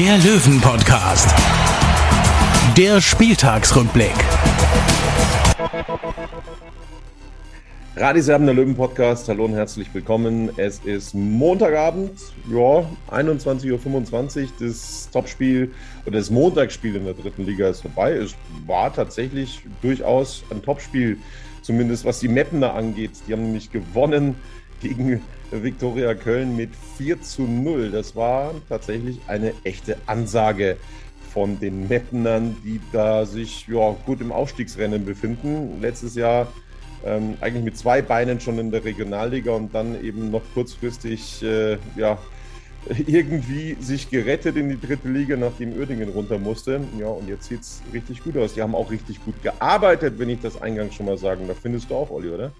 der Löwen-Podcast. Der Spieltagsrückblick. Radiserben der Löwen Podcast. Hallo und herzlich willkommen. Es ist Montagabend, ja, 21.25 Uhr. Das Topspiel oder das Montagsspiel in der dritten Liga ist vorbei. Es war tatsächlich durchaus ein Topspiel, zumindest was die Mappener angeht. Die haben nämlich gewonnen gegen Viktoria Köln mit 4 zu 0. Das war tatsächlich eine echte Ansage von den Mappenern, die da sich ja, gut im Aufstiegsrennen befinden. Letztes Jahr ähm, eigentlich mit zwei Beinen schon in der Regionalliga und dann eben noch kurzfristig äh, ja, irgendwie sich gerettet in die dritte Liga, nachdem Uerdingen runter musste. Ja, und jetzt sieht es richtig gut aus. Die haben auch richtig gut gearbeitet, wenn ich das eingangs schon mal sagen darf. Findest du auch, Olli, oder?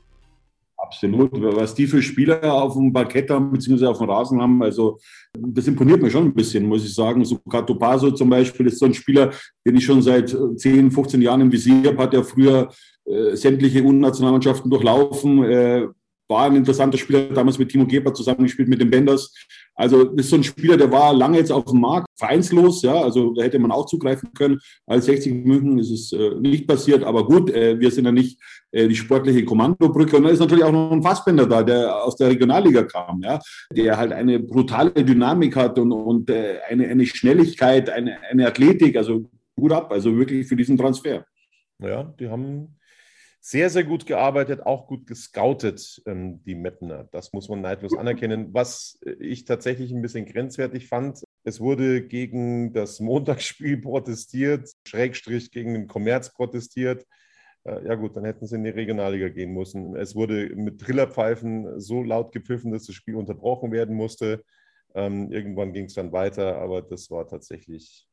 Absolut. Was die für Spieler auf dem Parkett haben, beziehungsweise auf dem Rasen haben, also das imponiert mir schon ein bisschen, muss ich sagen. So Cato Paso zum Beispiel ist so ein Spieler, den ich schon seit 10, 15 Jahren im Visier habe, hat ja früher äh, sämtliche Unnationalmannschaften durchlaufen, äh, war ein interessanter Spieler, damals mit Timo Geber zusammengespielt mit den Benders. Also das ist so ein Spieler, der war lange jetzt auf dem Markt, vereinslos, ja, also da hätte man auch zugreifen können. Als 60 München ist es äh, nicht passiert, aber gut, äh, wir sind ja nicht äh, die sportliche Kommandobrücke. Und da ist natürlich auch noch ein Fassbender da, der aus der Regionalliga kam, ja, der halt eine brutale Dynamik hat und, und äh, eine, eine Schnelligkeit, eine, eine Athletik, also gut ab, also wirklich für diesen Transfer. Ja, die haben sehr, sehr gut gearbeitet, auch gut gescoutet, ähm, die Mettner. Das muss man neidlos anerkennen. Was ich tatsächlich ein bisschen grenzwertig fand, es wurde gegen das Montagsspiel protestiert, Schrägstrich gegen den Kommerz protestiert. Äh, ja gut, dann hätten sie in die Regionalliga gehen müssen. Es wurde mit Trillerpfeifen so laut gepfiffen, dass das Spiel unterbrochen werden musste. Ähm, irgendwann ging es dann weiter, aber das war tatsächlich,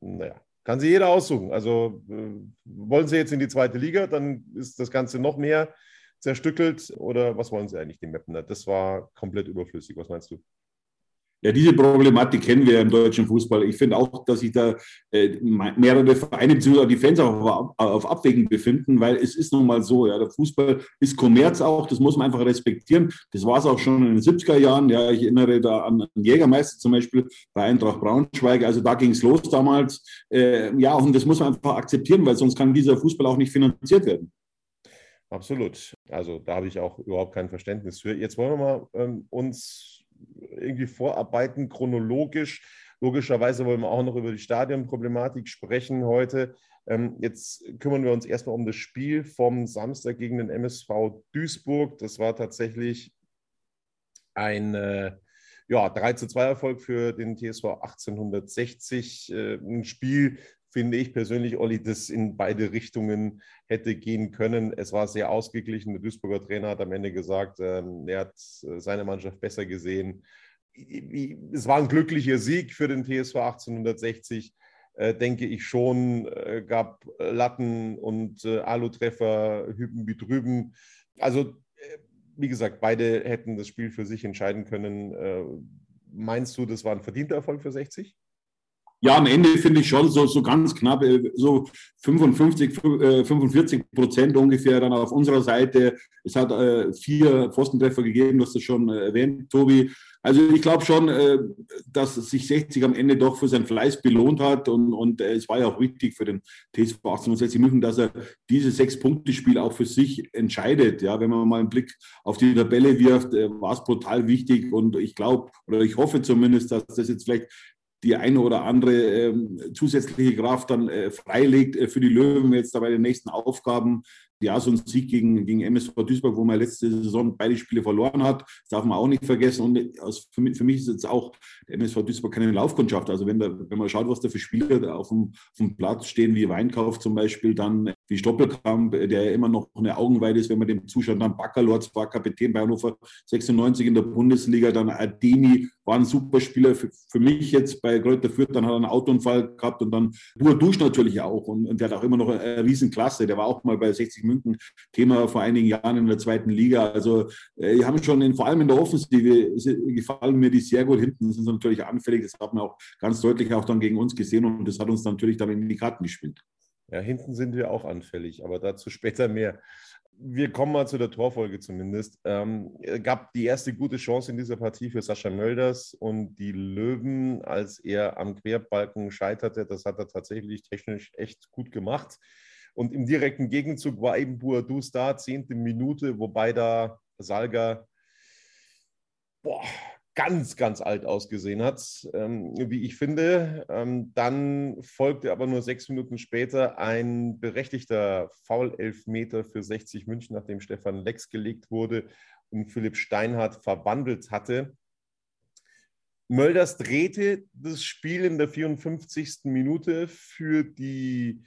naja, kann sich jeder aussuchen. Also äh, wollen Sie jetzt in die zweite Liga, dann ist das Ganze noch mehr zerstückelt oder was wollen Sie eigentlich, die Mapner? Das war komplett überflüssig. Was meinst du? Ja, diese Problematik kennen wir im deutschen Fußball. Ich finde auch, dass sich da äh, mehrere Vereine bzw. die Fans auch auf, Abwägen befinden, weil es ist nun mal so, ja, der Fußball ist Kommerz auch, das muss man einfach respektieren. Das war es auch schon in den 70er Jahren. Ja, ich erinnere da an Jägermeister zum Beispiel bei Eintracht Braunschweig. Also da ging es los damals. Äh, ja, und das muss man einfach akzeptieren, weil sonst kann dieser Fußball auch nicht finanziert werden. Absolut. Also da habe ich auch überhaupt kein Verständnis für. Jetzt wollen wir mal ähm, uns irgendwie vorarbeiten, chronologisch. Logischerweise wollen wir auch noch über die Stadionproblematik sprechen heute. Ähm, jetzt kümmern wir uns erstmal um das Spiel vom Samstag gegen den MSV Duisburg. Das war tatsächlich ein äh, ja, 3 zu 2 Erfolg für den TSV 1860. Äh, ein Spiel, finde ich persönlich, Olli, das in beide Richtungen hätte gehen können. Es war sehr ausgeglichen. Der Duisburger Trainer hat am Ende gesagt, ähm, er hat äh, seine Mannschaft besser gesehen. Es war ein glücklicher Sieg für den TSV 1860, äh, denke ich schon. Äh, gab Latten und äh, Alutreffer, hüben wie drüben. Also, äh, wie gesagt, beide hätten das Spiel für sich entscheiden können. Äh, meinst du, das war ein verdienter Erfolg für 60? Ja, am Ende finde ich schon so, so ganz knapp, äh, so 55, 45 äh, Prozent ungefähr dann auf unserer Seite. Es hat äh, vier Pfostentreffer gegeben, du hast das schon äh, erwähnt, Tobi. Also ich glaube schon, äh, dass sich 60 am Ende doch für seinen Fleiß belohnt hat und, und äh, es war ja auch wichtig für den TSV 1860 München, dass er dieses Sechs-Punkte-Spiel auch für sich entscheidet. Ja, wenn man mal einen Blick auf die Tabelle wirft, war es brutal wichtig und ich glaube oder ich hoffe zumindest, dass das jetzt vielleicht die eine oder andere ähm, zusätzliche Kraft dann äh, freilegt äh, für die Löwen jetzt da bei den nächsten Aufgaben. Ja, so ein Sieg gegen, gegen MSV Duisburg, wo man letzte Saison beide Spiele verloren hat, das darf man auch nicht vergessen. Und aus, für, mich, für mich ist jetzt auch MSV Duisburg keine Laufkundschaft. Also wenn, da, wenn man schaut, was da für Spieler auf dem, auf dem Platz stehen, wie Weinkauf zum Beispiel, dann wie Stoppelkamp, der immer noch eine Augenweide ist, wenn man dem zuschaut, dann Baccalords war Kapitän bei Hannover 96 in der Bundesliga, dann Ademi war ein super Spieler für, für mich jetzt bei Kräuter Fürth, dann hat er einen Autounfall gehabt und dann Dusch natürlich auch und, und, der hat auch immer noch eine Riesenklasse, der war auch mal bei 60 München Thema vor einigen Jahren in der zweiten Liga, also äh, die haben schon in, vor allem in der Offensive gefallen mir die sehr gut, hinten sind sie natürlich anfällig, das hat man auch ganz deutlich auch dann gegen uns gesehen und das hat uns natürlich dann in die Karten gespielt. Ja, hinten sind wir auch anfällig, aber dazu später mehr. Wir kommen mal zu der Torfolge zumindest. Ähm, gab die erste gute Chance in dieser Partie für Sascha Mölders und die Löwen, als er am Querbalken scheiterte. Das hat er tatsächlich technisch echt gut gemacht. Und im direkten Gegenzug war eben Buadus da, zehnte Minute, wobei da Salga boah, ganz, ganz alt ausgesehen hat, ähm, wie ich finde. Ähm, dann folgte aber nur sechs Minuten später ein berechtigter Foul-Elfmeter für 60 München, nachdem Stefan Lex gelegt wurde und Philipp Steinhardt verwandelt hatte. Mölders drehte das Spiel in der 54. Minute für die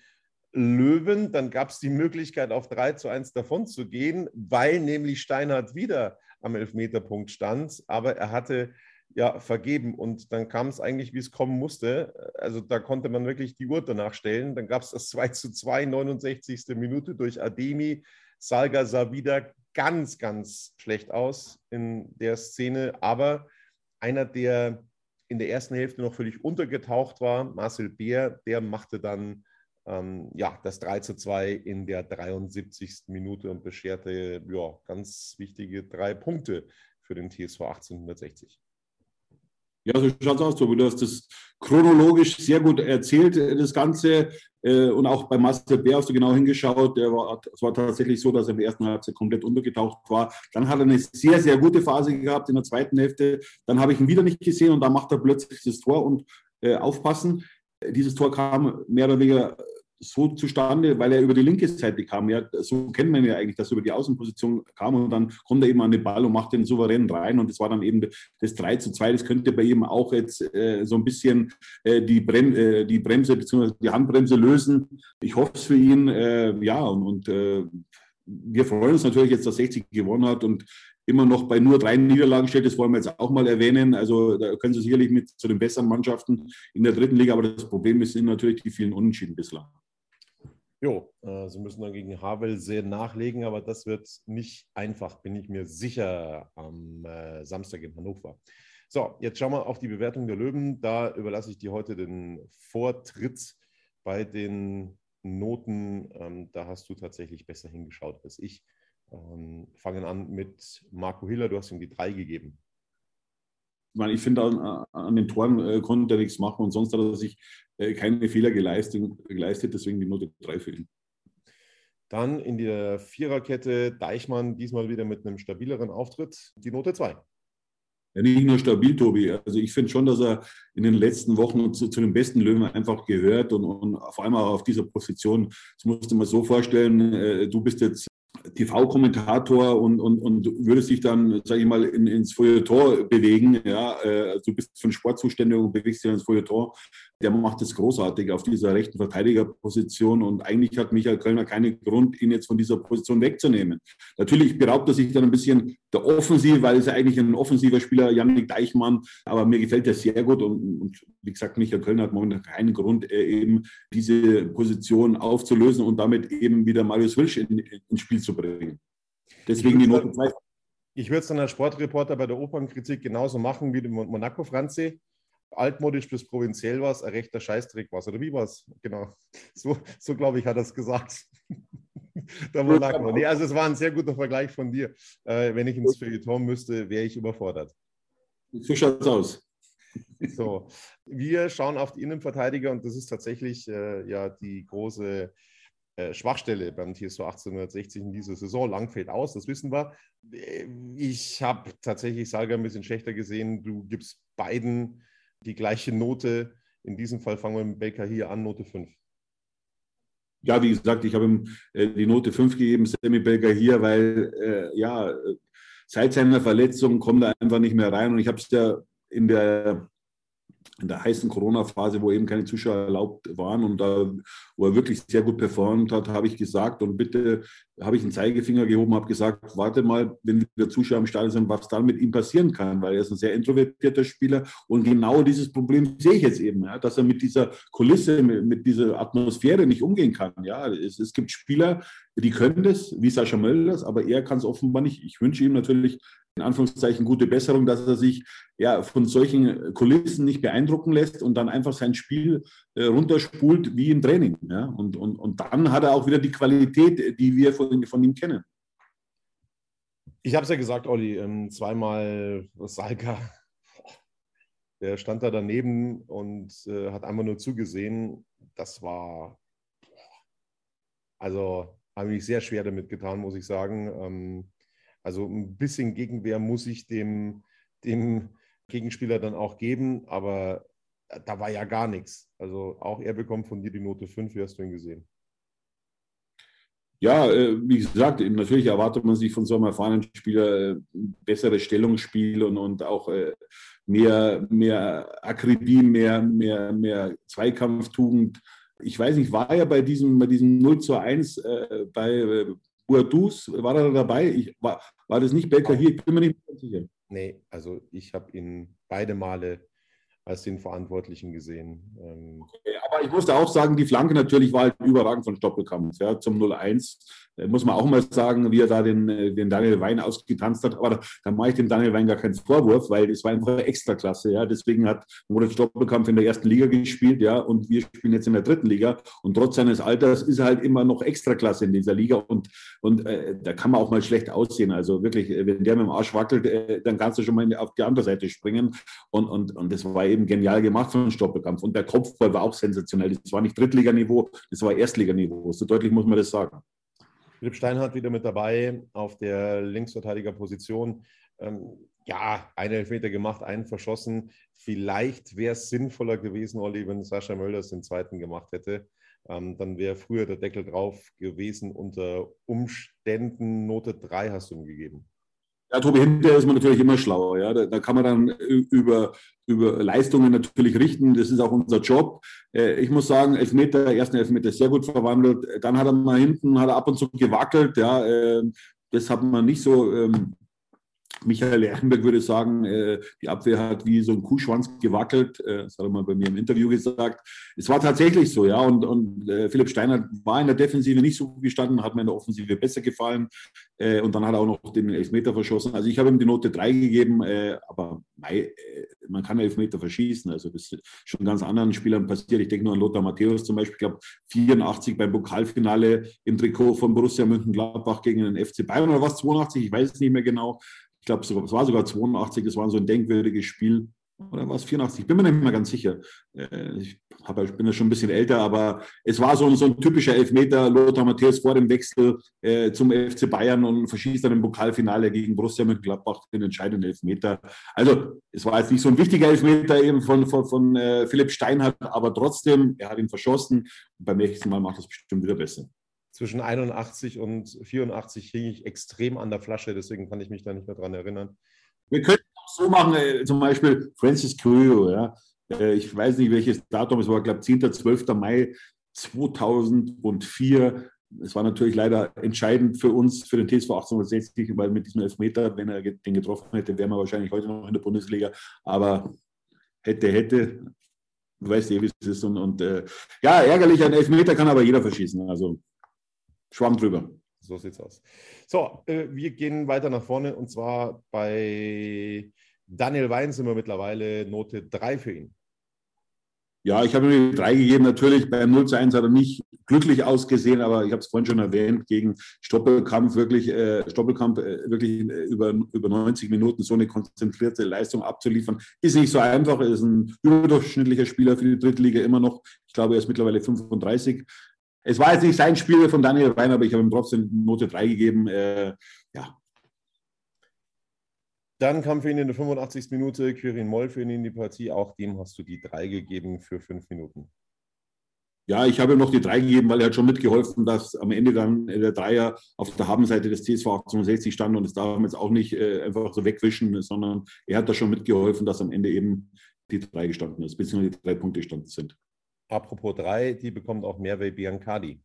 Löwen. Dann gab es die Möglichkeit, auf 3 zu 1 davon zu gehen, weil nämlich Steinhardt wieder am Elfmeterpunkt stand, aber er hatte ja vergeben und dann kam es eigentlich, wie es kommen musste. Also da konnte man wirklich die Uhr danach stellen. Dann gab es das 2 zu 2, 69. Minute durch Ademi. Salga sah wieder ganz, ganz schlecht aus in der Szene, aber einer, der in der ersten Hälfte noch völlig untergetaucht war, Marcel Beer, der machte dann ähm, ja, das 3 zu 2 in der 73. Minute und bescherte ja, ganz wichtige drei Punkte für den TSV 1860. Ja, so schaut es aus, Tobi. Du hast das chronologisch sehr gut erzählt, das Ganze. Äh, und auch bei Marcel Bär hast du genau hingeschaut. Der war, es war tatsächlich so, dass er der ersten Halbzeit komplett untergetaucht war. Dann hat er eine sehr, sehr gute Phase gehabt in der zweiten Hälfte. Dann habe ich ihn wieder nicht gesehen und da macht er plötzlich das Tor und äh, aufpassen. Dieses Tor kam mehr oder weniger so zustande, weil er über die linke Seite kam. Ja, so kennt man ja eigentlich, dass er über die Außenposition kam und dann kommt er eben an den Ball und macht den souverän rein und das war dann eben das 3 zu 2. Das könnte bei ihm auch jetzt äh, so ein bisschen äh, die, Brem äh, die Bremse bzw. die Handbremse lösen. Ich hoffe es für ihn, äh, ja, und, und äh, wir freuen uns natürlich jetzt, dass 60 gewonnen hat und immer noch bei nur drei Niederlagen steht. Das wollen wir jetzt auch mal erwähnen. Also da können Sie sicherlich mit zu den besseren Mannschaften in der dritten Liga, aber das Problem sind natürlich die vielen Unentschieden bislang. Jo, äh, sie müssen dann gegen Havel sehr nachlegen, aber das wird nicht einfach, bin ich mir sicher, am äh, Samstag in Hannover. So, jetzt schauen wir auf die Bewertung der Löwen. Da überlasse ich dir heute den Vortritt bei den Noten. Ähm, da hast du tatsächlich besser hingeschaut als ich. Ähm, fangen an mit Marco Hiller, du hast ihm die drei gegeben meine, ich finde, an, an, den Toren äh, konnte er nichts machen und sonst hat er sich äh, keine Fehler geleistet, geleistet, deswegen die Note 3 für ihn. Dann in der Viererkette Deichmann diesmal wieder mit einem stabileren Auftritt, die Note 2. Ja, nicht nur stabil, Tobi. Also ich finde schon, dass er in den letzten Wochen zu, zu den besten Löwen einfach gehört und, und vor allem auch auf dieser Position. Das musst du mal so vorstellen, äh, du bist jetzt TV-Kommentator und, und, und würdest dich dann, sage ich mal, in, ins Feuilleton bewegen. Ja, äh, du bist für den Sport zuständig und bewegst dich ins Feuilleton der macht es großartig auf dieser rechten Verteidigerposition und eigentlich hat Michael Kölner keinen Grund, ihn jetzt von dieser Position wegzunehmen. Natürlich beraubt er sich dann ein bisschen der Offensive, weil es ja eigentlich ein offensiver Spieler, Janik Deichmann, aber mir gefällt er sehr gut und, und wie gesagt, Michael Kölner hat momentan keinen Grund, äh, eben diese Position aufzulösen und damit eben wieder Marius Wilsch in, ins Spiel zu bringen. Deswegen die Note 2. Ich würde es dann als Sportreporter bei der Opernkritik genauso machen wie dem Monaco Franzi altmodisch bis provinziell war es, ein rechter Scheißdreck war es. Oder wie war es? Genau. So, so glaube ich, hat er es gesagt. da war nee, also es war ein sehr guter Vergleich von dir. Äh, wenn ich ins Feuilleton müsste, wäre ich überfordert. So schaut es aus. So, wir schauen auf die Innenverteidiger und das ist tatsächlich äh, ja die große äh, Schwachstelle beim TSV 1860 in dieser Saison. Lang fällt aus, das wissen wir. Äh, ich habe tatsächlich Salga ein bisschen schlechter gesehen. Du gibst beiden die gleiche Note. In diesem Fall fangen wir mit Baker hier an, Note 5. ja, wie gesagt, ich habe ihm äh, die Note 5 gegeben, Sammy Belger hier, weil äh, ja, seit seiner Verletzung kommt er einfach nicht mehr rein. Und ich habe es ja in der in der heißen Corona-Phase, wo eben keine Zuschauer erlaubt waren und da, wo er wirklich sehr gut performt hat, habe ich gesagt und bitte habe ich einen Zeigefinger gehoben, habe gesagt, warte mal, wenn wieder Zuschauer im Stadion sind, was dann mit ihm passieren kann, weil er ist ein sehr introvertierter Spieler und genau dieses Problem sehe ich jetzt eben, ja, dass er mit dieser Kulisse, mit, dieser Atmosphäre nicht umgehen kann. Ja, es, es gibt Spieler, die können das, wie Sascha Mölders, aber er kann es offenbar nicht. Ich wünsche ihm natürlich in Anführungszeichen gute Besserung, dass er sich ja von solchen Kulissen nicht beeindrucken lässt und dann einfach sein Spiel äh, runterspult wie im Training. Ja? Und, und, und dann hat er auch wieder die Qualität, die wir von, von ihm kennen. Ich habe es ja gesagt, Olli, ähm, zweimal Salka. Der stand da daneben und äh, hat einfach nur zugesehen. Das war, also habe ich sehr schwer damit getan, muss ich sagen. Ähm, also ein bisschen Gegenwehr muss ich dem, dem Gegenspieler dann auch geben, aber da war ja gar nichts. Also auch er bekommt von dir die Note 5, wie hast du ihn gesehen? Ja, äh, wie gesagt, natürlich erwartet man sich von so einem erfahrenen Spieler äh, bessere Stellungsspiel und, und auch äh, mehr, mehr Akribie, mehr, mehr, mehr Zweikampftugend. Ich weiß nicht, war er bei diesem, bei diesem 0 zu 1 äh, bei Boadus, war er dabei? Ich, war, war das nicht Belka hier? Ich bin mir nicht sicher. Nee, also ich habe ihn beide Male als den Verantwortlichen gesehen. Ähm, okay, aber ich musste auch sagen, die Flanke natürlich war halt überragend von Stoppelkampf ja, zum 0-1. Äh, muss man auch mal sagen, wie er da den, äh, den Daniel Wein ausgetanzt hat. Aber da, da mache ich dem Daniel Wein gar keinen Vorwurf, weil es war einfach Extraklasse. Ja. Deswegen hat Moritz Stoppelkampf in der ersten Liga gespielt ja, und wir spielen jetzt in der dritten Liga. Und trotz seines Alters ist er halt immer noch Extraklasse in dieser Liga. Und, und äh, da kann man auch mal schlecht aussehen. Also wirklich, äh, wenn der mit dem Arsch wackelt, äh, dann kannst du schon mal auf die andere Seite springen. Und, und, und das war eben genial gemacht von Stoppelkampf. Und der Kopfball war auch sensationell. Das war nicht Drittliganiveau, das war Erstliganiveau. So deutlich muss man das sagen. Philipp Steinhardt wieder mit dabei auf der Linksverteidigerposition. Ähm, ja, einen Elfmeter gemacht, einen verschossen. Vielleicht wäre es sinnvoller gewesen, Olli, wenn Sascha Mölders den zweiten gemacht hätte. Ähm, dann wäre früher der Deckel drauf gewesen. Unter Umständen Note 3 hast du ihm gegeben. Ja, Tobi, hinterher ist man natürlich immer schlauer. Ja? Da, da, kann man dann über, über Leistungen natürlich richten. Das ist auch unser Job. Äh, ich muss sagen, Elfmeter, ersten Elfmeter sehr gut verwandelt. Dann hat er mal hinten, hat er ab und zu gewackelt. Ja? Äh, das hat man nicht so ähm, Michael Lerchenberg würde sagen, äh, die Abwehr hat wie so ein Kuhschwanz gewackelt. Äh, das hat er mal bei mir im Interview gesagt. Es war tatsächlich so, ja. Und, und äh, Philipp Steiner war in der Defensive nicht so gestanden, hat mir in der Offensive besser gefallen. Und dann hat er auch noch den Elfmeter verschossen. Also ich habe ihm die Note 3 gegeben, aber man kann Elfmeter verschießen. Also das ist schon ganz anderen Spielern passiert. Ich denke nur an Lothar Matthäus zum Beispiel, ich glaube 84 beim Pokalfinale im Trikot von Borussia Mönchengladbach gegen den FC Bayern oder was, 82, ich weiß es nicht mehr genau glaube, es war sogar 82, das war so ein denkwürdiges Spiel. Oder war es 84? Ich bin mir nicht mehr ganz sicher. Äh, ich, hab, ich bin ja schon ein bisschen älter, aber es war so, so ein typischer Elfmeter. Lothar Matthäus vor dem Wechsel äh, zum FC Bayern und verschießt dann im Pokalfinale gegen Borussia Mönchengladbach den entscheidenden Elfmeter. Also, es war jetzt nicht so ein wichtiger Elfmeter eben von, von, von äh, Philipp Steinhardt, aber trotzdem, er hat ihn verschossen. Und beim nächsten Mal macht er es bestimmt wieder besser zwischen 81 und 84 hing ich extrem an der Flasche, deswegen kann ich mich da nicht mehr dran erinnern. Wir könnten auch so machen, äh, zum Beispiel Francis Cryo, ja. Äh, ich weiß nicht, welches Datum es war, ich glaube 10. 12. Mai 2004. Es war natürlich leider entscheidend für uns, für den TSV 1860, weil mit diesem Elfmeter, wenn er den getroffen hätte, wären wir wahrscheinlich heute noch in der Bundesliga. Aber hätte, hätte, du weißt eh, wie es ist. Und, und äh, ja, ärgerlich, ein Elfmeter kann aber jeder verschießen. Also Schwamm drüber. So sieht's aus. So, äh, wir gehen weiter nach vorne und zwar bei Daniel Wein sind wir mittlerweile Note 3 für ihn. Ja, ich habe ihm drei gegeben. Natürlich beim 0 zu 1 hat er nicht glücklich ausgesehen, aber ich habe es vorhin schon erwähnt, gegen Stoppelkampf wirklich, äh, Stoppelkampf äh, wirklich äh, über, über 90 Minuten so eine konzentrierte Leistung abzuliefern, ist nicht so einfach. Er ist ein überdurchschnittlicher Spieler für die Drittliga immer noch. Ich glaube, er ist mittlerweile 35. Es war jetzt nicht sein Spiel von Daniel Rein, aber ich habe ihm trotzdem Note 3 gegeben. Äh, ja. Dann kam für ihn in der 85. Minute Quirin Moll für ihn in die Partie. Auch dem hast du die 3 gegeben für 5 Minuten. Ja, ich habe ihm noch die drei gegeben, weil er hat schon mitgeholfen, dass am Ende dann der Dreier auf der Habenseite des TSV 1860 stand und das darf man jetzt auch nicht äh, einfach so wegwischen, sondern er hat da schon mitgeholfen, dass am Ende eben die drei gestanden ist, beziehungsweise die drei Punkte gestanden sind. Apropos drei, die bekommt auch mehr wie Biancardi.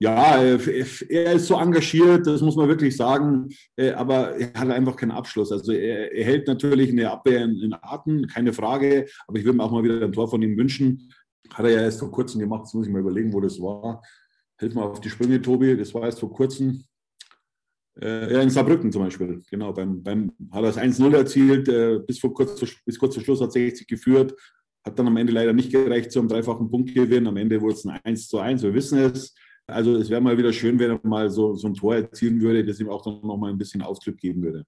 Ja, äh, er ist so engagiert, das muss man wirklich sagen, äh, aber er hat einfach keinen Abschluss. Also er, hält natürlich eine Abwehr in, in Atem, keine Frage, aber ich würde mir auch mal wieder ein Tor von ihm wünschen. Hat er ja erst vor kurzem gemacht, jetzt muss ich mal überlegen, wo das war. Hilf mal auf die Sprünge, Tobi, das war erst vor kurzem. Äh, ja, in Saarbrücken zum Beispiel, genau. Beim, beim, hat er das 1-0 erzielt, bis, vor kurz, bis kurz vor Schluss hat 60 geführt, hat dann am Ende leider nicht gereicht zum dreifachen Punktgewinn. Am Ende wurde es ein 1 zu 1, wir wissen es. Also es wäre mal wieder schön, wenn er mal so, so ein Tor erzielen würde, das ihm auch dann nochmal ein bisschen Ausdruck geben würde.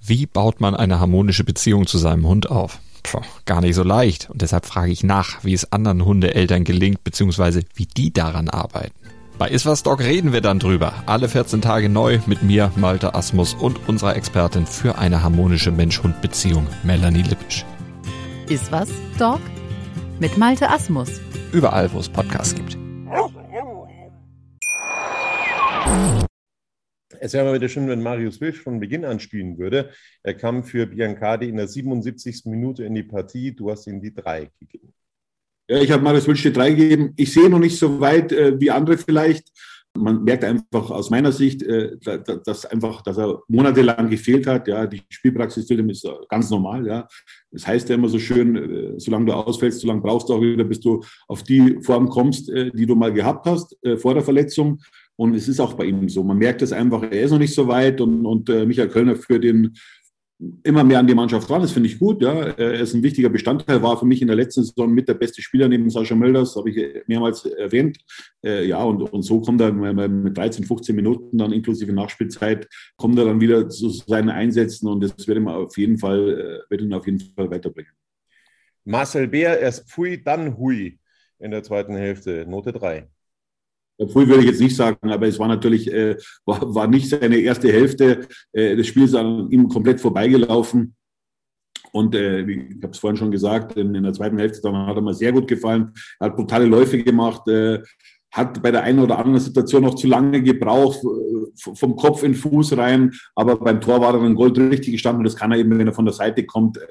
Wie baut man eine harmonische Beziehung zu seinem Hund auf? Puh, gar nicht so leicht. Und deshalb frage ich nach, wie es anderen Hundeeltern gelingt, beziehungsweise wie die daran arbeiten. Bei Iswas Dog reden wir dann drüber. Alle 14 Tage neu mit mir, Malte Asmus und unserer Expertin für eine harmonische Mensch-Hund-Beziehung, Melanie Lippisch. Iswas Dog mit Malte Asmus. Überall, wo es Podcasts gibt. Es wäre mal wieder schön, wenn Marius Wilsch von Beginn an spielen würde. Er kam für Biancardi in der 77. Minute in die Partie. Du hast ihm die drei gegeben. Ja, ich habe Marius Wilsch die drei gegeben. Ich sehe noch nicht so weit äh, wie andere vielleicht. Man merkt einfach aus meiner Sicht, äh, dass einfach, dass er monatelang gefehlt hat. Ja, die Spielpraxis für ihn ist ganz normal. Ja, das heißt ja immer so schön, äh, solange du ausfällst, solange brauchst du auch wieder, bis du auf die Form kommst, äh, die du mal gehabt hast äh, vor der Verletzung. Und es ist auch bei ihm so. Man merkt es einfach, er ist noch nicht so weit und, und äh, Michael Kölner führt ihn immer mehr an die Mannschaft ran. Das finde ich gut. Ja. Er ist ein wichtiger Bestandteil, war für mich in der letzten Saison mit der beste Spieler neben Sascha Mölders, habe ich mehrmals erwähnt. Äh, ja, und, und so kommt er mit 13, 15 Minuten dann inklusive Nachspielzeit, kommt er dann wieder zu seinen Einsätzen und das wird ihm auf jeden Fall, äh, wird ihn auf jeden Fall weiterbringen. Marcel Bär, erst Pfui, dann Hui in der zweiten Hälfte, Note 3. Früh würde ich jetzt nicht sagen, aber es war natürlich, äh, war, war nicht seine erste Hälfte äh, des Spiels an ihm komplett vorbeigelaufen. Und äh, ich habe es vorhin schon gesagt, in, in, der zweiten Hälfte hat er mir sehr gut gefallen. Er hat brutale Läufe gemacht, äh, hat bei der einen oder anderen Situation noch zu lange gebraucht, äh, vom Kopf in den Fuß rein. Aber beim Tor war er dann Gold richtig gestanden. Und das kann er eben, wenn er von der Seite kommt, äh,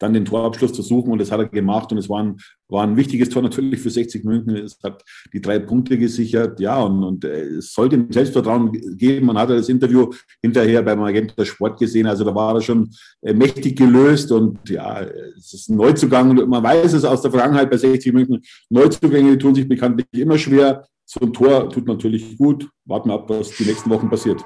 dann den Torabschluss zu suchen. Und das hat er gemacht. Und es war ein, war ein wichtiges Tor natürlich für 60 München. Es hat die drei Punkte gesichert. Ja, und, und äh, es sollte ihm Selbstvertrauen geben. Man hat das Interview hinterher beim Magenta Sport gesehen. Also da war er schon äh, mächtig gelöst. Und ja, es ist ein Neuzugang. Und man weiß es aus der Vergangenheit bei 60 München. Neuzugänge tun sich bekanntlich immer schwer. So ein Tor tut natürlich gut. Warten wir ab, was die nächsten Wochen passiert.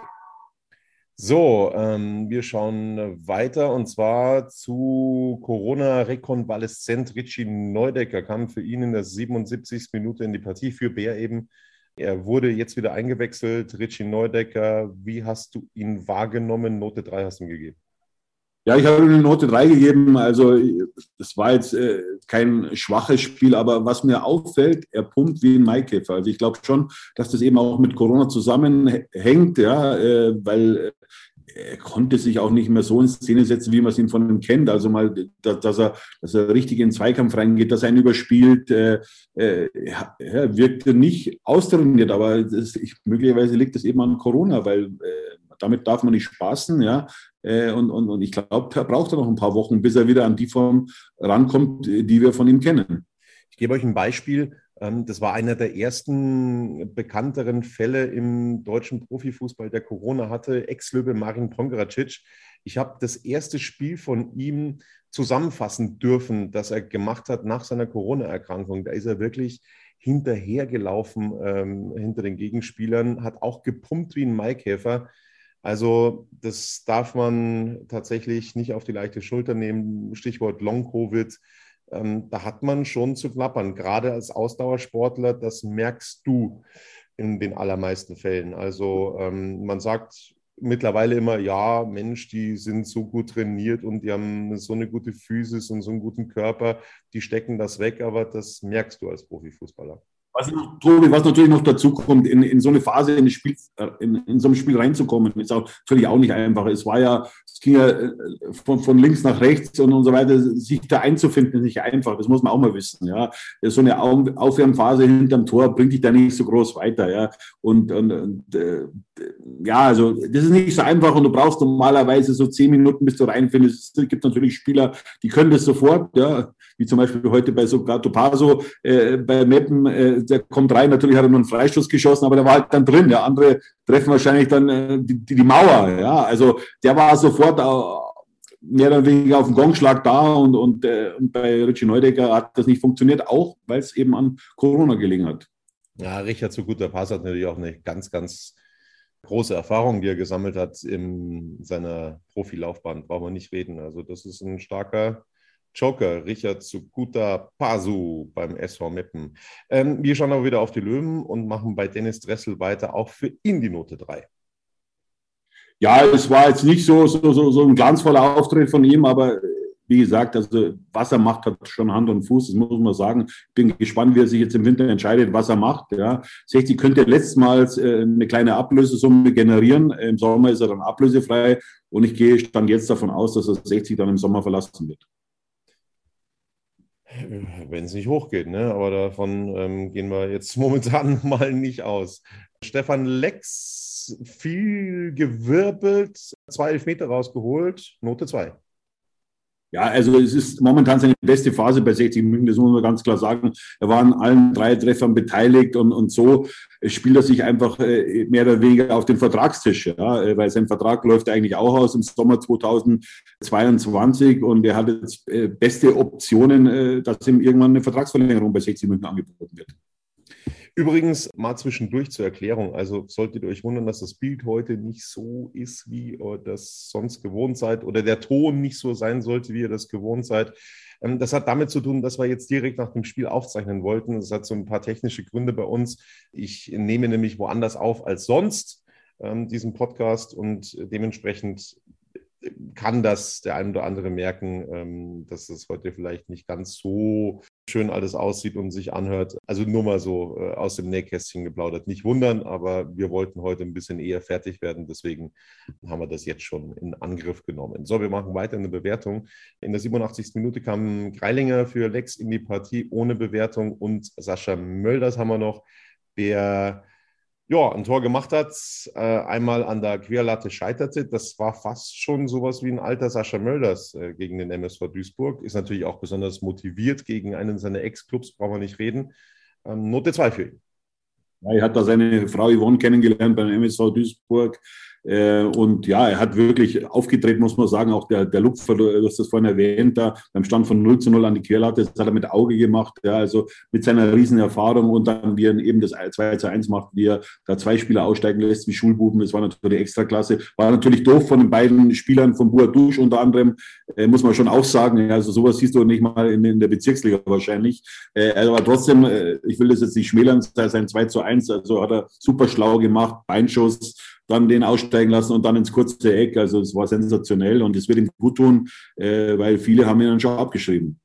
So, ähm, wir schauen weiter und zwar zu Corona-Rekonvaleszent Richie Neudecker kam für ihn in der 77. Minute in die Partie für Bär eben. Er wurde jetzt wieder eingewechselt. Richie Neudecker, wie hast du ihn wahrgenommen? Note 3 hast du ihm gegeben. Ja, ich habe eine Note 3 gegeben. Also das war jetzt äh, kein schwaches Spiel, aber was mir auffällt, er pumpt wie ein Maikäfer. Also ich glaube schon, dass das eben auch mit Corona zusammenhängt, ja, äh, weil er konnte sich auch nicht mehr so in Szene setzen, wie man es ihn von ihm kennt. Also mal, dass, er, dass er richtig in den Zweikampf reingeht, dass er ihn überspielt. Äh, äh, er wirkte nicht austrainiert, aber das, ich, möglicherweise liegt es eben an Corona, weil äh, damit darf man nicht spaßen, ja. Äh, und, und, und ich glaube, er braucht noch ein paar Wochen, bis er wieder an die Form rankommt, die wir von ihm kennen. Ich gebe euch ein Beispiel. Ähm, das war einer der ersten bekannteren Fälle im deutschen Profifußball, der Corona hatte. Ex-Löwe Marin Pongeracic. Ich habe das erste Spiel von ihm zusammenfassen dürfen, das er gemacht hat nach seiner Corona-Erkrankung. Da ist er wirklich hinterhergelaufen ähm, hinter den Gegenspielern, hat auch gepumpt wie ein Maikäfer. Also das darf man tatsächlich nicht auf die leichte Schulter nehmen. Stichwort Long-Covid ähm, da hat man schon zu knappern. Gerade als Ausdauersportler, das merkst du in den allermeisten Fällen. Also ähm, man sagt mittlerweile immer, ja, Mensch, die sind so gut trainiert und die haben so eine gute Physis und so einen guten Körper, die stecken das weg, aber das merkst du als Profifußballer. Was, Tobi, was natürlich noch dazu kommt, in, in so eine Phase in, Spiel, äh, in, in, so ein Spiel reinzukommen, ist auch natürlich auch nicht einfach. Es war ja, es ging ja äh, von, von links nach rechts und, und so weiter. Sich da einzufinden, ist nicht einfach. Das muss man auch mal wissen. Ja, so eine Aufwärmphase hinterm Tor bringt dich da nicht so groß weiter. Ja, und, und, und äh, ja, also das ist nicht so einfach und du brauchst normalerweise so zehn Minuten, bis du reinfindest. Es gibt natürlich Spieler, die können das sofort. Ja, wie zum Beispiel heute bei Sogato Paso, äh, bei Meppen, äh, der kommt rein, natürlich hat er nur einen Freistoß geschossen, aber der war halt dann drin. Der andere treffen wahrscheinlich dann äh, die, die Mauer. Ja, also der war sofort mehr oder weniger auf dem Gongschlag da und, und, äh, und bei Richie Neudecker hat das nicht funktioniert, auch weil es eben an Corona gelegen hat. Ja, Richard zu guter Pass hat natürlich auch eine ganz, ganz große Erfahrung, die er gesammelt hat in seiner Profilaufbahn, brauchen wir nicht reden. Also das ist ein starker Joker, Richard Sukuta Pasu beim SV Meppen. Ähm, wir schauen aber wieder auf die Löwen und machen bei Dennis Dressel weiter, auch für ihn die Note 3. Ja, es war jetzt nicht so, so, so, so ein glanzvoller Auftritt von ihm, aber wie gesagt, also was er macht, hat schon Hand und Fuß, das muss man sagen. Bin gespannt, wie er sich jetzt im Winter entscheidet, was er macht. Ja. 60 könnte letztmals äh, eine kleine Ablösesumme generieren. Im Sommer ist er dann ablösefrei und ich gehe dann jetzt davon aus, dass er 60 dann im Sommer verlassen wird. Wenn es nicht hochgeht, ne? aber davon ähm, gehen wir jetzt momentan mal nicht aus. Stefan Lex, viel gewirbelt, zwei Elfmeter rausgeholt, Note 2. Ja, also es ist momentan seine beste Phase bei 60 München, das muss man ganz klar sagen. Er war an allen drei Treffern beteiligt und, und so spielt er sich einfach äh, mehr oder weniger auf den Vertragstisch, ja, äh, weil sein Vertrag läuft eigentlich auch aus im Sommer 2022 und er hat jetzt äh, beste Optionen, dass ihm irgendwann eine Vertragsverlängerung bei 60 München angeboten wird. Übrigens, mal zwischendurch zur Erklärung. Also solltet ihr euch wundern, dass das Bild heute nicht so ist, wie ihr das sonst gewohnt seid, oder der Ton nicht so sein sollte, wie ihr das gewohnt seid. Ähm, das hat damit zu tun, dass wir jetzt direkt nach dem Spiel aufzeichnen wollten. Das hat so ein paar technische Gründe bei uns. Ich nehme nämlich woanders auf als sonst ähm, diesen Podcast und dementsprechend kann das der ein oder andere merken, ähm, dass es heute vielleicht nicht ganz so schön alles aussieht und sich anhört. Also nur mal so äh, aus dem Nähkästchen geplaudert. Nicht wundern, aber wir wollten heute ein bisschen eher fertig werden. Deswegen haben wir das jetzt schon in Angriff genommen. So, wir machen weiter eine Bewertung. In der 87. Minute kam Greilinger für Lex in die Partie ohne Bewertung und Sascha Mölders haben wir noch, der ja, ein Tor gemacht hat, äh, einmal an der Querlatte scheiterte. Das war fast schon sowas wie ein alter Sascha Mölders äh, gegen den MSV Duisburg. Ist natürlich auch besonders motiviert gegen einen seiner Ex-Clubs, brauchen wir nicht reden. Ähm, Note 2 für ihn. Ja, er hat da seine Frau Yvonne kennengelernt beim MSV Duisburg. Äh, und ja, er hat wirklich aufgetreten, muss man sagen. Auch der, der Lupfer, du hast das vorhin erwähnt, da beim Stand von 0 zu 0 an die Querlatte, das hat er mit Auge gemacht. Ja, also mit seiner Riesenerfahrung und dann, wie er eben das 2 zu 1 macht, wie er da zwei Spieler aussteigen lässt, wie Schulbuben. Das war natürlich extra klasse. War natürlich doof von den beiden Spielern, von Buadouche unter anderem, äh, muss man schon auch sagen. Ja, also sowas siehst du nicht mal in, in der Bezirksliga wahrscheinlich. Äh, aber trotzdem, äh, ich will das jetzt nicht schmälern, sein 2 zu 1, also hat er super schlau gemacht, Beinschuss dann den aussteigen lassen und dann ins kurze Eck. Also es war sensationell und es wird ihm gut tun, äh, weil viele haben ihn dann schon abgeschrieben.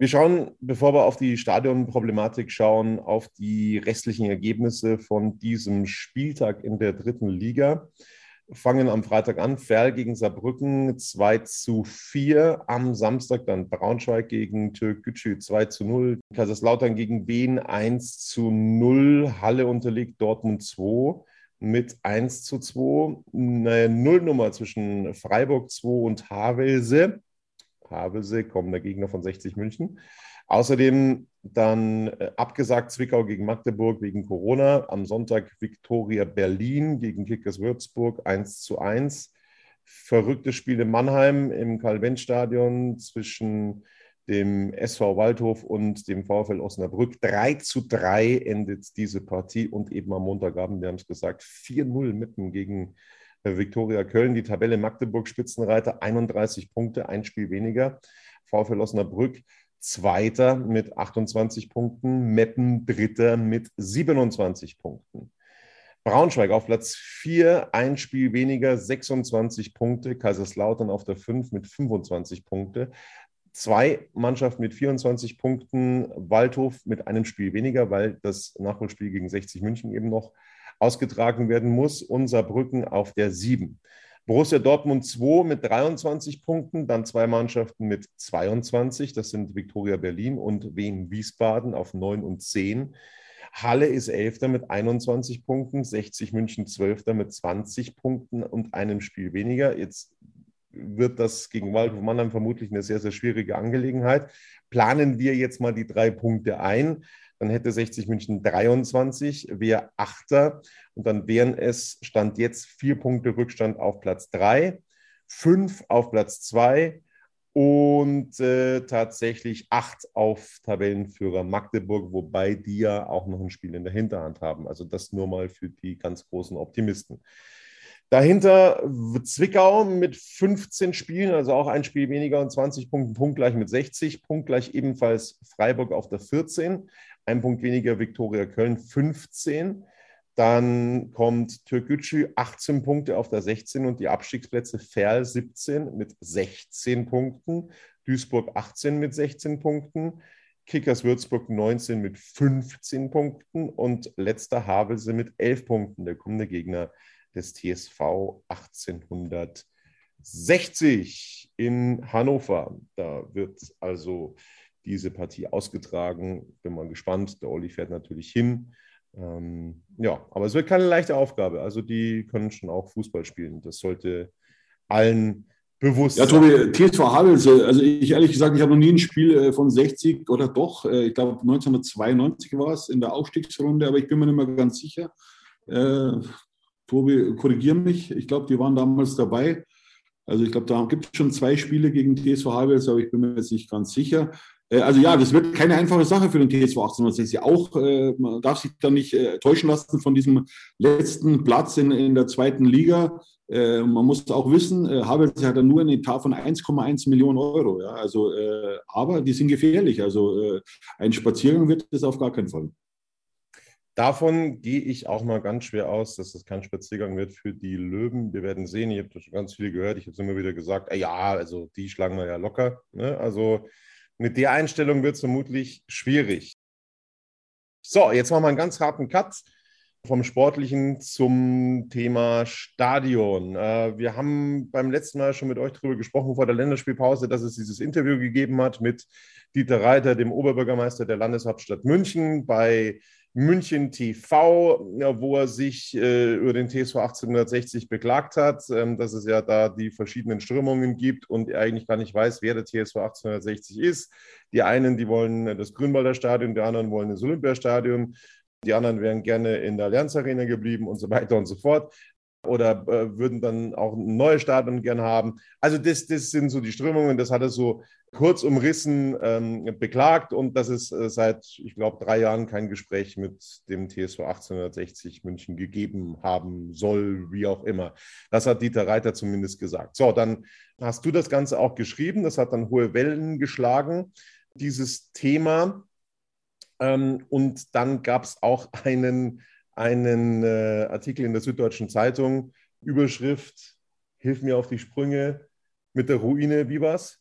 Wir schauen, bevor wir auf die Stadionproblematik schauen, auf die restlichen Ergebnisse von diesem Spieltag in der dritten Liga. Fangen am Freitag an, Ferl gegen Saarbrücken 2 zu 4. Am Samstag dann Braunschweig gegen Türkgücü 2 zu 0. Kaiserslautern gegen Wien 1 zu 0. Halle unterliegt Dortmund 2 mit 1 zu 2. Eine Nullnummer zwischen Freiburg 2 und Havelse. Havelse, kommender Gegner von 60 München. Außerdem dann äh, abgesagt Zwickau gegen Magdeburg wegen Corona. Am Sonntag Viktoria Berlin gegen Kickers Würzburg 1 zu 1. Verrücktes Spiel in Mannheim im Karl-Benz-Stadion zwischen dem SV Waldhof und dem VfL Osnabrück. 3 zu 3 endet diese Partie und eben am Montagabend, wir haben es gesagt, 4-0 mitten gegen äh, Viktoria Köln. Die Tabelle Magdeburg Spitzenreiter 31 Punkte, ein Spiel weniger. VfL Osnabrück Zweiter mit 28 Punkten, Meppen Dritter mit 27 Punkten. Braunschweig auf Platz 4, ein Spiel weniger, 26 Punkte. Kaiserslautern auf der 5 mit 25 Punkten. Zwei Mannschaften mit 24 Punkten, Waldhof mit einem Spiel weniger, weil das Nachholspiel gegen 60 München eben noch ausgetragen werden muss, und Saarbrücken auf der 7. Borussia Dortmund 2 mit 23 Punkten, dann zwei Mannschaften mit 22, das sind Viktoria Berlin und Wien Wiesbaden auf 9 und 10. Halle ist Elfter mit 21 Punkten, 60 München Zwölfter mit 20 Punkten und einem Spiel weniger. Jetzt wird das gegen Waldhof Mannheim vermutlich eine sehr, sehr schwierige Angelegenheit. Planen wir jetzt mal die drei Punkte ein. Dann hätte 60 München 23, wäre Achter und dann wären es, stand jetzt vier Punkte Rückstand auf Platz 3, fünf auf Platz 2 und äh, tatsächlich acht auf Tabellenführer Magdeburg, wobei die ja auch noch ein Spiel in der Hinterhand haben. Also das nur mal für die ganz großen Optimisten. Dahinter Zwickau mit 15 Spielen, also auch ein Spiel weniger und 20 Punkten, punktgleich mit 60, punktgleich ebenfalls Freiburg auf der 14, ein Punkt weniger Viktoria Köln 15. Dann kommt Türkgücü 18 Punkte auf der 16 und die Abstiegsplätze Ferl 17 mit 16 Punkten, Duisburg 18 mit 16 Punkten, Kickers Würzburg 19 mit 15 Punkten und letzter Havelse mit 11 Punkten. Der kommende Gegner des TSV 1860 in Hannover. Da wird also diese Partie ausgetragen. Bin mal gespannt. Der Olli fährt natürlich hin. Ähm, ja, aber es wird keine leichte Aufgabe. Also die können schon auch Fußball spielen. Das sollte allen bewusst ja, Tobi, TSV Havelse, also ich ehrlich gesagt, ich habe noch nie ein Spiel äh, von 60 oder doch, äh, ich glaube 1992 war es in der Aufstiegsrunde, aber ich bin mir nicht mehr ganz sicher. Äh, Tobi, korrigiere mich, ich glaube, die waren damals dabei. Also ich glaube, da gibt es schon zwei Spiele gegen TSV Havelse, aber ich bin mir jetzt nicht ganz sicher. Äh, also ja, das wird keine einfache Sache für den TSV 1860. Auch äh, man darf sich da nicht äh, täuschen lassen von diesem letzten Platz in, in der zweiten Liga. Man muss auch wissen, äh, Havels hat ja nur einen Etat von 1,1 Millionen Euro. Ja? Also, aber die sind gefährlich. Also ein Spaziergang wird es auf gar keinen Fall. Davon gehe ich auch mal ganz schwer aus, dass es kein Spaziergang wird für die Löwen. Wir werden sehen, ihr habt schon ganz viel gehört. Ich habe es immer wieder gesagt, ja, also die schlagen wir ja locker. Ne? Also mit der Einstellung wird es vermutlich schwierig. So, jetzt machen wir einen ganz harten Cut vom Sportlichen zum Thema Stadion. Äh, wir haben beim letzten Mal schon mit euch darüber gesprochen vor der Länderspielpause, dass es dieses Interview gegeben hat mit Dieter Reiter, dem Oberbürgermeister der Landeshauptstadt München, bei München TV, wo er sich äh, über den TSV 1860 beklagt hat, ähm, dass es ja da die verschiedenen Strömungen gibt und er eigentlich gar nicht weiß, wer der TSV 1860 ist. Die einen, die wollen das Grünwalder Stadion, die anderen wollen das Olympiastadion, die anderen wären gerne in der Allianz Arena geblieben und so weiter und so fort oder äh, würden dann auch ein neues Stadion gern haben. Also das, das sind so die Strömungen, das hat er so kurz umrissen ähm, beklagt und dass es äh, seit, ich glaube, drei Jahren kein Gespräch mit dem TSV 1860 München gegeben haben soll, wie auch immer. Das hat Dieter Reiter zumindest gesagt. So, dann hast du das Ganze auch geschrieben, das hat dann hohe Wellen geschlagen, dieses Thema. Ähm, und dann gab es auch einen einen äh, Artikel in der Süddeutschen Zeitung, Überschrift, Hilf mir auf die Sprünge mit der Ruine, wie war's?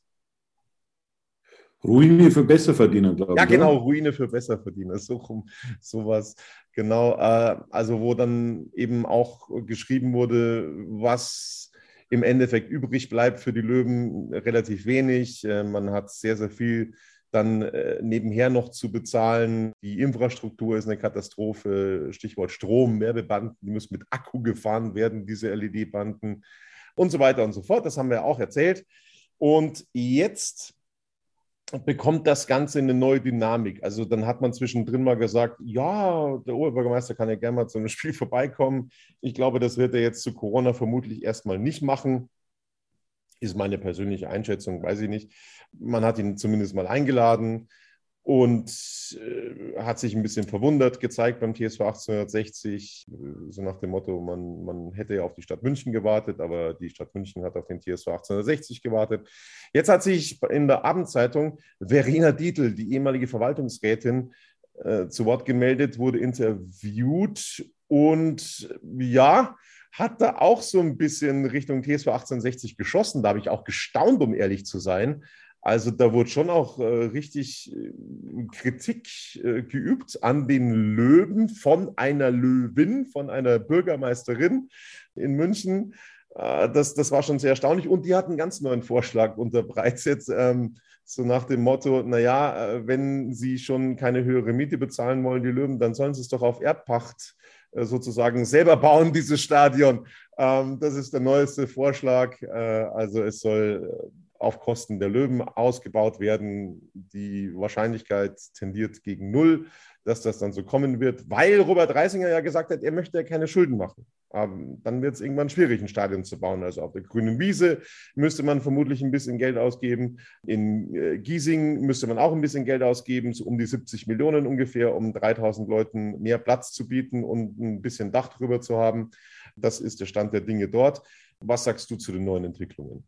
Ruine für Besserverdiener, glaube ich. Ja, genau, oder? Ruine für Besserverdiener, so rum, sowas. Genau, äh, also wo dann eben auch geschrieben wurde, was im Endeffekt übrig bleibt für die Löwen, relativ wenig. Äh, man hat sehr, sehr viel dann äh, nebenher noch zu bezahlen. Die Infrastruktur ist eine Katastrophe. Stichwort Strom, Werbebanden, die müssen mit Akku gefahren werden, diese LED-Banden und so weiter und so fort. Das haben wir auch erzählt. Und jetzt bekommt das Ganze eine neue Dynamik. Also dann hat man zwischendrin mal gesagt, ja, der Oberbürgermeister kann ja gerne mal zu einem Spiel vorbeikommen. Ich glaube, das wird er jetzt zu Corona vermutlich erstmal nicht machen ist meine persönliche Einschätzung, weiß ich nicht. Man hat ihn zumindest mal eingeladen und äh, hat sich ein bisschen verwundert gezeigt beim TSV 1860, so nach dem Motto, man, man hätte ja auf die Stadt München gewartet, aber die Stadt München hat auf den TSV 1860 gewartet. Jetzt hat sich in der Abendzeitung Verena Dietl, die ehemalige Verwaltungsrätin, äh, zu Wort gemeldet, wurde interviewt und ja, hat da auch so ein bisschen Richtung TSV 1860 geschossen. Da habe ich auch gestaunt, um ehrlich zu sein. Also da wurde schon auch äh, richtig äh, Kritik äh, geübt an den Löwen von einer Löwin, von einer Bürgermeisterin in München. Äh, das, das war schon sehr erstaunlich. Und die hat einen ganz neuen Vorschlag unterbreitet, ähm, so nach dem Motto, naja, äh, wenn sie schon keine höhere Miete bezahlen wollen, die Löwen, dann sollen sie es doch auf Erdpacht äh, sozusagen selber bauen, dieses Stadion. Ähm, das ist der neueste Vorschlag. Äh, also es soll auf Kosten der Löwen ausgebaut werden. Die Wahrscheinlichkeit tendiert gegen null, dass das dann so kommen wird, weil Robert Reisinger ja gesagt hat, er möchte ja keine Schulden machen. Ähm, dann wird es irgendwann schwierig, ein Stadion zu bauen. Also auf der grünen Wiese müsste man vermutlich ein bisschen Geld ausgeben. In äh, Giesing müsste man auch ein bisschen Geld ausgeben, so um die 70 Millionen ungefähr, um 3000 Leuten mehr Platz zu bieten und ein bisschen Dach drüber zu haben. Das ist der Stand der Dinge dort. Was sagst du zu den neuen Entwicklungen?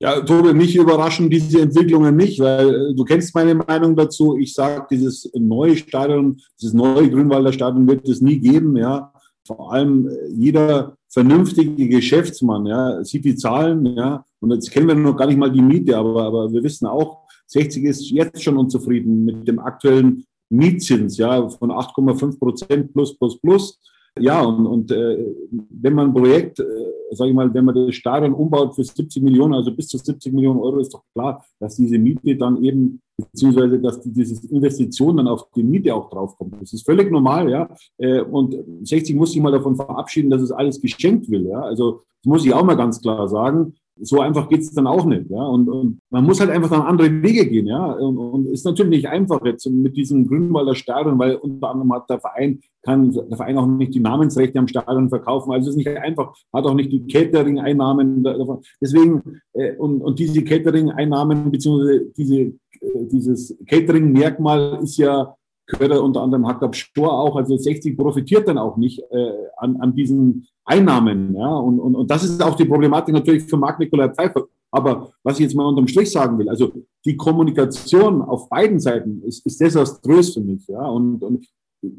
Ja, Tobi, mich überraschen diese Entwicklungen nicht, weil äh, du kennst meine Meinung dazu. Ich sage, dieses neue Stadion, dieses neue Grünwalder Stadion wird es nie geben. Ja, vor allem äh, jeder vernünftige Geschäftsmann ja, sieht die Zahlen. Ja, und jetzt kennen wir noch gar nicht mal die Miete, aber, aber wir wissen auch, 60 ist jetzt schon unzufrieden mit dem aktuellen Mietzins ja, von 8,5 Prozent plus plus plus. Ja, und, und äh, wenn man ein Projekt, äh, sage ich mal, wenn man das Stadion umbaut für 70 Millionen, also bis zu 70 Millionen Euro, ist doch klar, dass diese Miete dann eben, beziehungsweise dass die, diese Investition dann auf die Miete auch draufkommt. Das ist völlig normal, ja. Äh, und 60 muss sich mal davon verabschieden, dass es alles geschenkt will, ja. Also das muss ich auch mal ganz klar sagen so einfach geht's dann auch nicht. Ja? Und, und man muss halt einfach dann andere Wege gehen. Ja? Und, und ist natürlich nicht einfach jetzt mit diesem Grünwalder Stadion, weil unter anderem hat der Verein, kann der Verein auch nicht die Namensrechte am Stadion verkaufen. Also es ist nicht einfach, hat auch nicht die Catering-Einnahmen davon. Deswegen, äh, und, und diese Catering-Einnahmen, beziehungsweise diese, dieses Catering-Merkmal ist ja gehört unter anderem Hackab Stor auch, also 60 profitiert dann auch nicht äh, an, an diesen Einnahmen. Ja? Und, und, und das ist auch die Problematik natürlich für Marc Nikolai Pfeiffer. Aber was ich jetzt mal unterm Strich sagen will, also die Kommunikation auf beiden Seiten ist, ist desaströs für mich. Ja? Und, und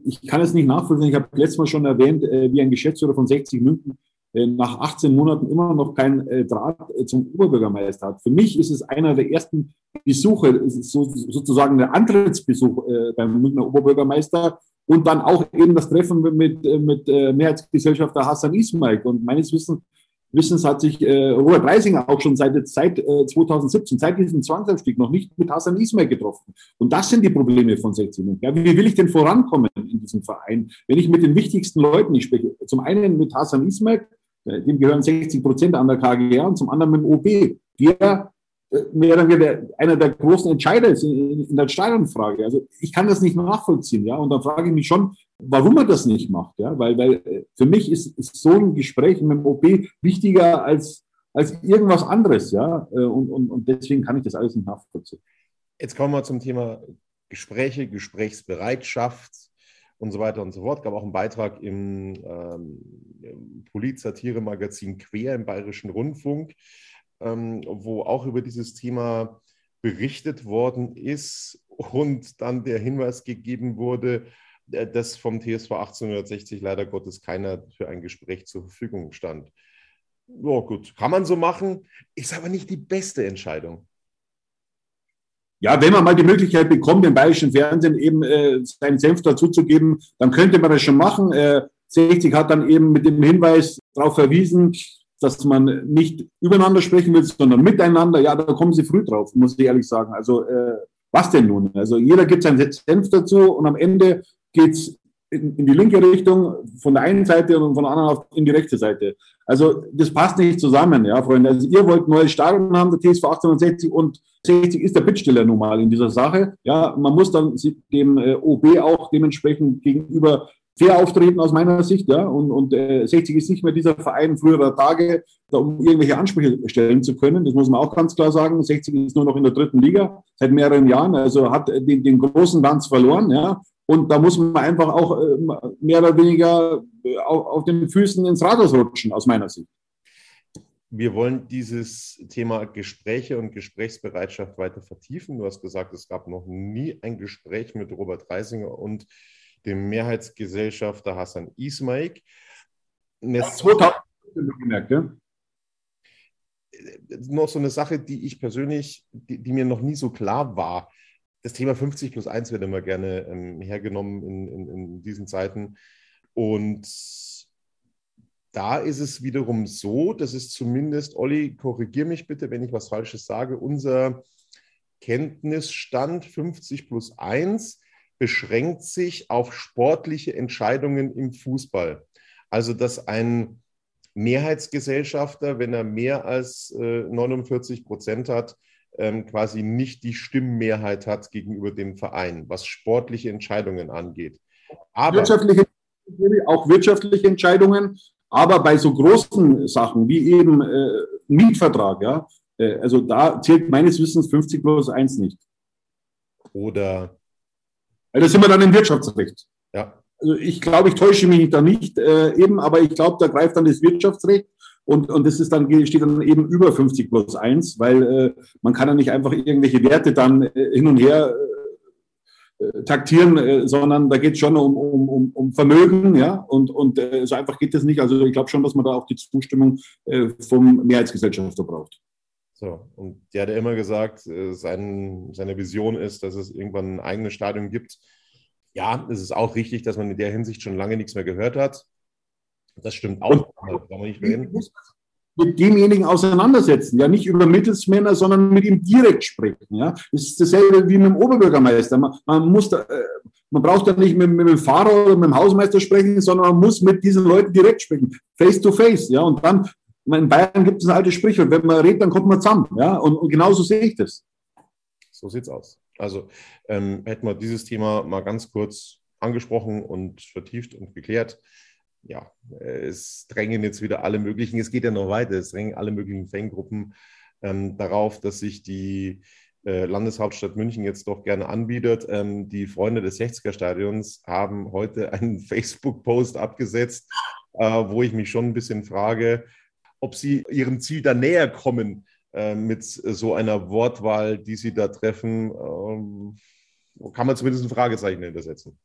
ich kann es nicht nachvollziehen. Ich habe letztes Mal schon erwähnt, äh, wie ein Geschäftsführer von 60 München äh, nach 18 Monaten immer noch kein äh, Draht äh, zum Oberbürgermeister hat. Für mich ist es einer der ersten Besuche, so, sozusagen der Antrittsbesuch äh, beim Münchner Oberbürgermeister, und dann auch eben das Treffen mit, mit äh, Mehrheitsgesellschafter Hassan Ismail. Und meines Wissens, Wissens hat sich äh, Robert Reisinger auch schon seit, seit äh, 2017, seit diesem Zwangsaufstieg, noch nicht mit Hassan Ismail getroffen. Und das sind die Probleme von 16. Ja, wie will ich denn vorankommen in diesem Verein, wenn ich mit den wichtigsten Leuten nicht spreche? Zum einen mit Hassan Ismail, äh, dem gehören 60 Prozent an der KGR, und zum anderen mit dem OB, der mehr oder weniger einer der großen Entscheider ist in, in der Stadionfrage. Also ich kann das nicht nachvollziehen, ja. Und dann frage ich mich schon, warum er das nicht macht, ja. Weil, weil äh, für mich ist, ist so ein Gespräch mit dem OP wichtiger als, als irgendwas anderes, ja. Äh, und, und, und deswegen kann ich das alles nicht nachvollziehen. Jetzt kommen wir zum Thema Gespräche, Gesprächsbereitschaft und so weiter und so fort. Gab auch einen Beitrag im ähm, Polit-Satire-Magazin Quer im Bayerischen Rundfunk ähm, wo auch über dieses Thema berichtet worden ist und dann der Hinweis gegeben wurde, äh, dass vom TSV 1860 leider Gottes keiner für ein Gespräch zur Verfügung stand. Ja, gut, kann man so machen, ist aber nicht die beste Entscheidung. Ja, wenn man mal die Möglichkeit bekommt, im bayerischen Fernsehen eben äh, seinen Senf dazuzugeben, dann könnte man das schon machen. Äh, 60 hat dann eben mit dem Hinweis darauf verwiesen, dass man nicht übereinander sprechen will, sondern miteinander. Ja, da kommen sie früh drauf, muss ich ehrlich sagen. Also äh, was denn nun? Also jeder gibt seinen Senf dazu und am Ende geht's in, in die linke Richtung von der einen Seite und von der anderen auf, in die rechte Seite. Also das passt nicht zusammen, ja, Freunde. Also ihr wollt neue Stadion haben, der TSV 1860 und 60 ist der Bittsteller nun mal in dieser Sache. Ja, man muss dann dem äh, OB auch dementsprechend gegenüber fair auftreten aus meiner Sicht, ja. Und, und äh, 60 ist nicht mehr dieser Verein früherer Tage, da, um irgendwelche Ansprüche stellen zu können. Das muss man auch ganz klar sagen. 60 ist nur noch in der dritten Liga seit mehreren Jahren, also hat den, den großen Tanz verloren, ja. Und da muss man einfach auch äh, mehr oder weniger äh, auf, den Füßen ins Rathaus rutschen, aus meiner Sicht. Wir wollen dieses Thema Gespräche und Gesprächsbereitschaft weiter vertiefen. Du hast gesagt, es gab noch nie ein Gespräch mit Robert Reisinger und dem Mehrheitsgesellschafter Hassan Ismail. Das 2000 gemerkt, ja? noch so eine Sache, die ich persönlich, die, die, mir noch nie so klar war. Das Thema 50 plus 1 wird immer gerne ähm, hergenommen in, in, in diesen Zeiten. Und da ist es wiederum so, dass es zumindest, Olli, korrigier mich bitte, wenn ich was Falsches sage, unser Kenntnisstand 50 plus 1 beschränkt sich auf sportliche Entscheidungen im Fußball. Also, dass ein Mehrheitsgesellschafter, wenn er mehr als äh, 49 Prozent hat, ähm, quasi nicht die Stimmmehrheit hat gegenüber dem Verein, was sportliche Entscheidungen angeht. Aber wirtschaftliche, auch wirtschaftliche Entscheidungen, aber bei so großen Sachen wie eben äh, Mietvertrag, ja, äh, also da zählt meines Wissens 50 plus 1 nicht. Oder? Also das sind wir dann im Wirtschaftsrecht. Ja. Also ich glaube, ich täusche mich da nicht äh, eben, aber ich glaube, da greift dann das Wirtschaftsrecht und, und das ist dann, steht dann eben über 50 plus 1, weil äh, man kann ja nicht einfach irgendwelche Werte dann äh, hin und her äh, taktieren, äh, sondern da geht es schon um, um, um, Vermögen, ja, und, und äh, so einfach geht das nicht. Also ich glaube schon, dass man da auch die Zustimmung äh, vom Mehrheitsgesellschafter braucht. So, und der hat ja immer gesagt, äh, sein, seine Vision ist, dass es irgendwann ein eigenes Stadion gibt. Ja, es ist auch richtig, dass man in der Hinsicht schon lange nichts mehr gehört hat. Das stimmt auch. Und, mit demjenigen auseinandersetzen, ja nicht über Mittelsmänner, sondern mit ihm direkt sprechen. Ja, das ist dasselbe wie mit dem Oberbürgermeister. Man, man muss da, äh, man braucht da nicht mit, mit, dem Fahrer oder mit dem Hausmeister sprechen, sondern man muss mit diesen Leuten direkt sprechen, face to face. Ja, und dann in Bayern gibt es ein altes Sprichwort, wenn man redet, dann kommt man zusammen. Ja, und, und genauso sehe ich das. So sieht's aus. Also ähm, hätten wir dieses Thema mal ganz kurz angesprochen und vertieft und geklärt ja, es drängen jetzt wieder alle möglichen, es geht ja noch weiter, es drängen alle möglichen Fangruppen ähm, darauf, dass sich die äh, Landeshauptstadt München jetzt doch gerne anbietet. Ähm, die Freunde des 60er-Stadions haben heute einen Facebook-Post abgesetzt, äh, wo ich mich schon ein bisschen frage, ob sie ihrem Ziel da näher kommen äh, mit so einer Wortwahl, die sie da treffen. Ähm, kann man zumindest ein Fragezeichen hintersetzen.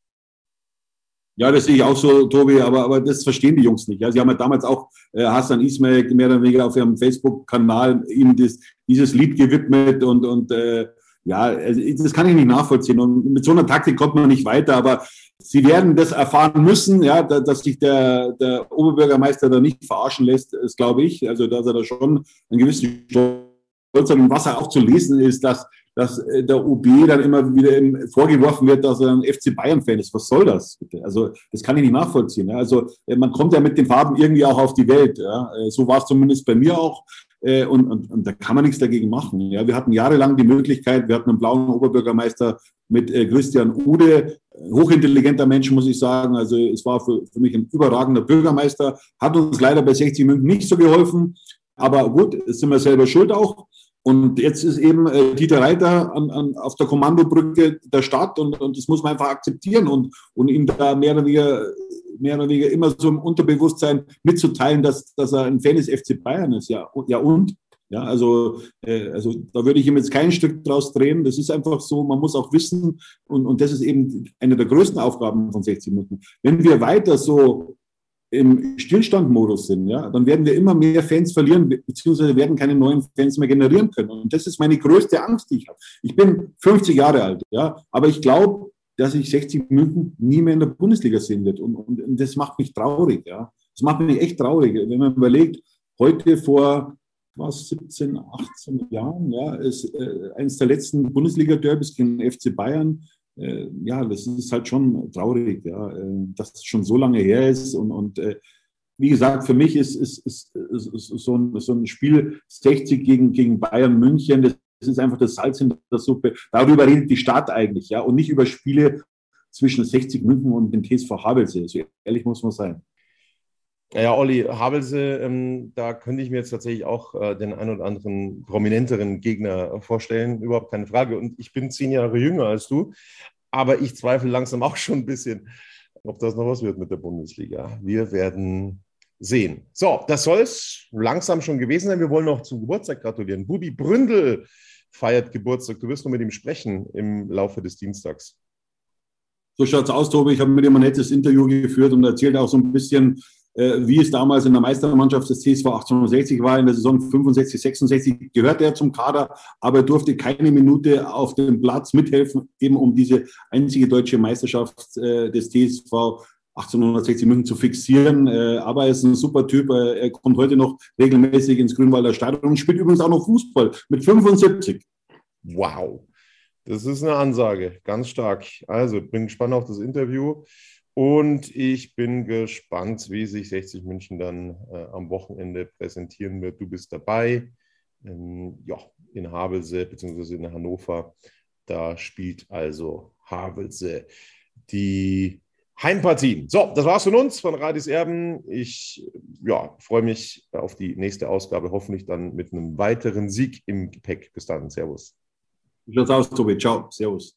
Ja, das sehe ich auch so, Tobi, aber, aber das verstehen die Jungs nicht. Ja, sie haben ja damals auch äh, Hassan Ismail mehr oder weniger auf ihrem Facebook-Kanal ihm das, dieses Lied gewidmet und, und äh, ja, also das kann ich nicht nachvollziehen. Und mit so einer Taktik kommt man nicht weiter, aber sie werden das erfahren müssen, ja, dass sich der, der Oberbürgermeister da nicht verarschen lässt, das glaube ich. Also, dass er da schon einen gewissen Stolz hat und was er auch zu lesen ist, dass dass äh, der OB dann immer wieder vorgeworfen wird, dass er ein FC Bayern-Fan ist. Was soll das? Bitte? Also das kann ich nicht nachvollziehen. Also äh, man kommt ja mit den Farben irgendwie auch auf die Welt. Ja? Äh, so war es zumindest bei mir auch. Und, und, und da kann man nichts dagegen machen. Ja, wir hatten jahrelang die Möglichkeit, wir hatten einen blauen Oberbürgermeister mit Christian Ude, hochintelligenter Mensch, muss ich sagen. Also es war für, für mich ein überragender Bürgermeister, hat uns leider bei 60 München nicht so geholfen. Aber gut, sind wir selber schuld auch. Und jetzt ist eben äh, Dieter Reiter an, an, auf der Kommandobrücke der Stadt und, und das muss man einfach akzeptieren und, und ihm da mehr oder, weniger, mehr oder weniger immer so im Unterbewusstsein mitzuteilen, dass, dass er ein Fan des FC Bayern ist. Ja, ja und? Ja, also, äh, also da würde ich ihm jetzt kein Stück draus drehen. Das ist einfach so, man muss auch wissen, und, und das ist eben eine der größten Aufgaben von 60 Minuten. Wenn wir weiter so im Stillstandmodus sind, ja, dann werden wir immer mehr Fans verlieren, beziehungsweise werden keine neuen Fans mehr generieren können. Und das ist meine größte Angst, die ich habe. Ich bin 50 Jahre alt, ja, aber ich glaube, dass ich 60 München nie mehr in der Bundesliga sehen wird. Und, und, und, das macht mich traurig, ja. Das macht mich echt traurig, wenn man überlegt, heute vor was, 17, 18 Jahren, ja, ist äh, eines der letzten Bundesliga-Derbys gegen den FC Bayern äh, ja, das ist halt schon traurig, ja, äh, dass es schon so lange her ist. Und, und äh, wie gesagt, für mich ist, ist, ist, ist, so, ein, so ein Spiel 60 gegen, gegen Bayern München, das ist einfach das Salz in der Suppe. Darüber redet die Stadt eigentlich, ja, und nicht über Spiele zwischen 60 München und dem TSV Havelse. So ehrlich muss man sein. Ja, Olli Havelse, ähm, da könnte ich mir jetzt tatsächlich auch äh, den ein oder anderen prominenteren Gegner vorstellen, überhaupt keine Frage. Und ich bin zehn Jahre jünger als du, aber ich zweifle langsam auch schon ein bisschen, ob das noch was wird mit der Bundesliga. Wir werden sehen. So, das soll es langsam schon gewesen sein. Wir wollen noch zum Geburtstag gratulieren. Bubi Bründel feiert Geburtstag. Du wirst noch mit ihm sprechen im Laufe des Dienstags. So schaut es aus, Tobi. Ich habe mit ihm ein nettes Interview geführt und erzählt auch so ein bisschen, wie es damals in der Meistermannschaft des CSV 1860 war, in der Saison 65, 66, gehörte er zum Kader, aber er durfte keine Minute auf dem Platz mithelfen, eben um diese einzige deutsche Meisterschaft äh, des TSV 1860 München zu fixieren. Äh, aber er ist ein super Typ. Er kommt heute noch regelmäßig ins Grünwalder Stadion und spielt übrigens auch noch Fußball mit 75. Wow. Das ist eine Ansage, ganz stark. Also, bin gespannt auf das Interview und ich bin gespannt, wie sich 60 München dann äh, am Wochenende präsentieren wird. Du bist dabei, ähm, ja, in Havelse bzw. in Hannover. Da spielt also Havelse die Heimpartien. So, das war's von uns, von Radis Erben. Ich ja, freue mich auf die nächste Ausgabe, hoffentlich dann mit einem weiteren Sieg im Gepäck. Bis dann, Servus. Schaut's aus, Tobi? Ciao, Servus.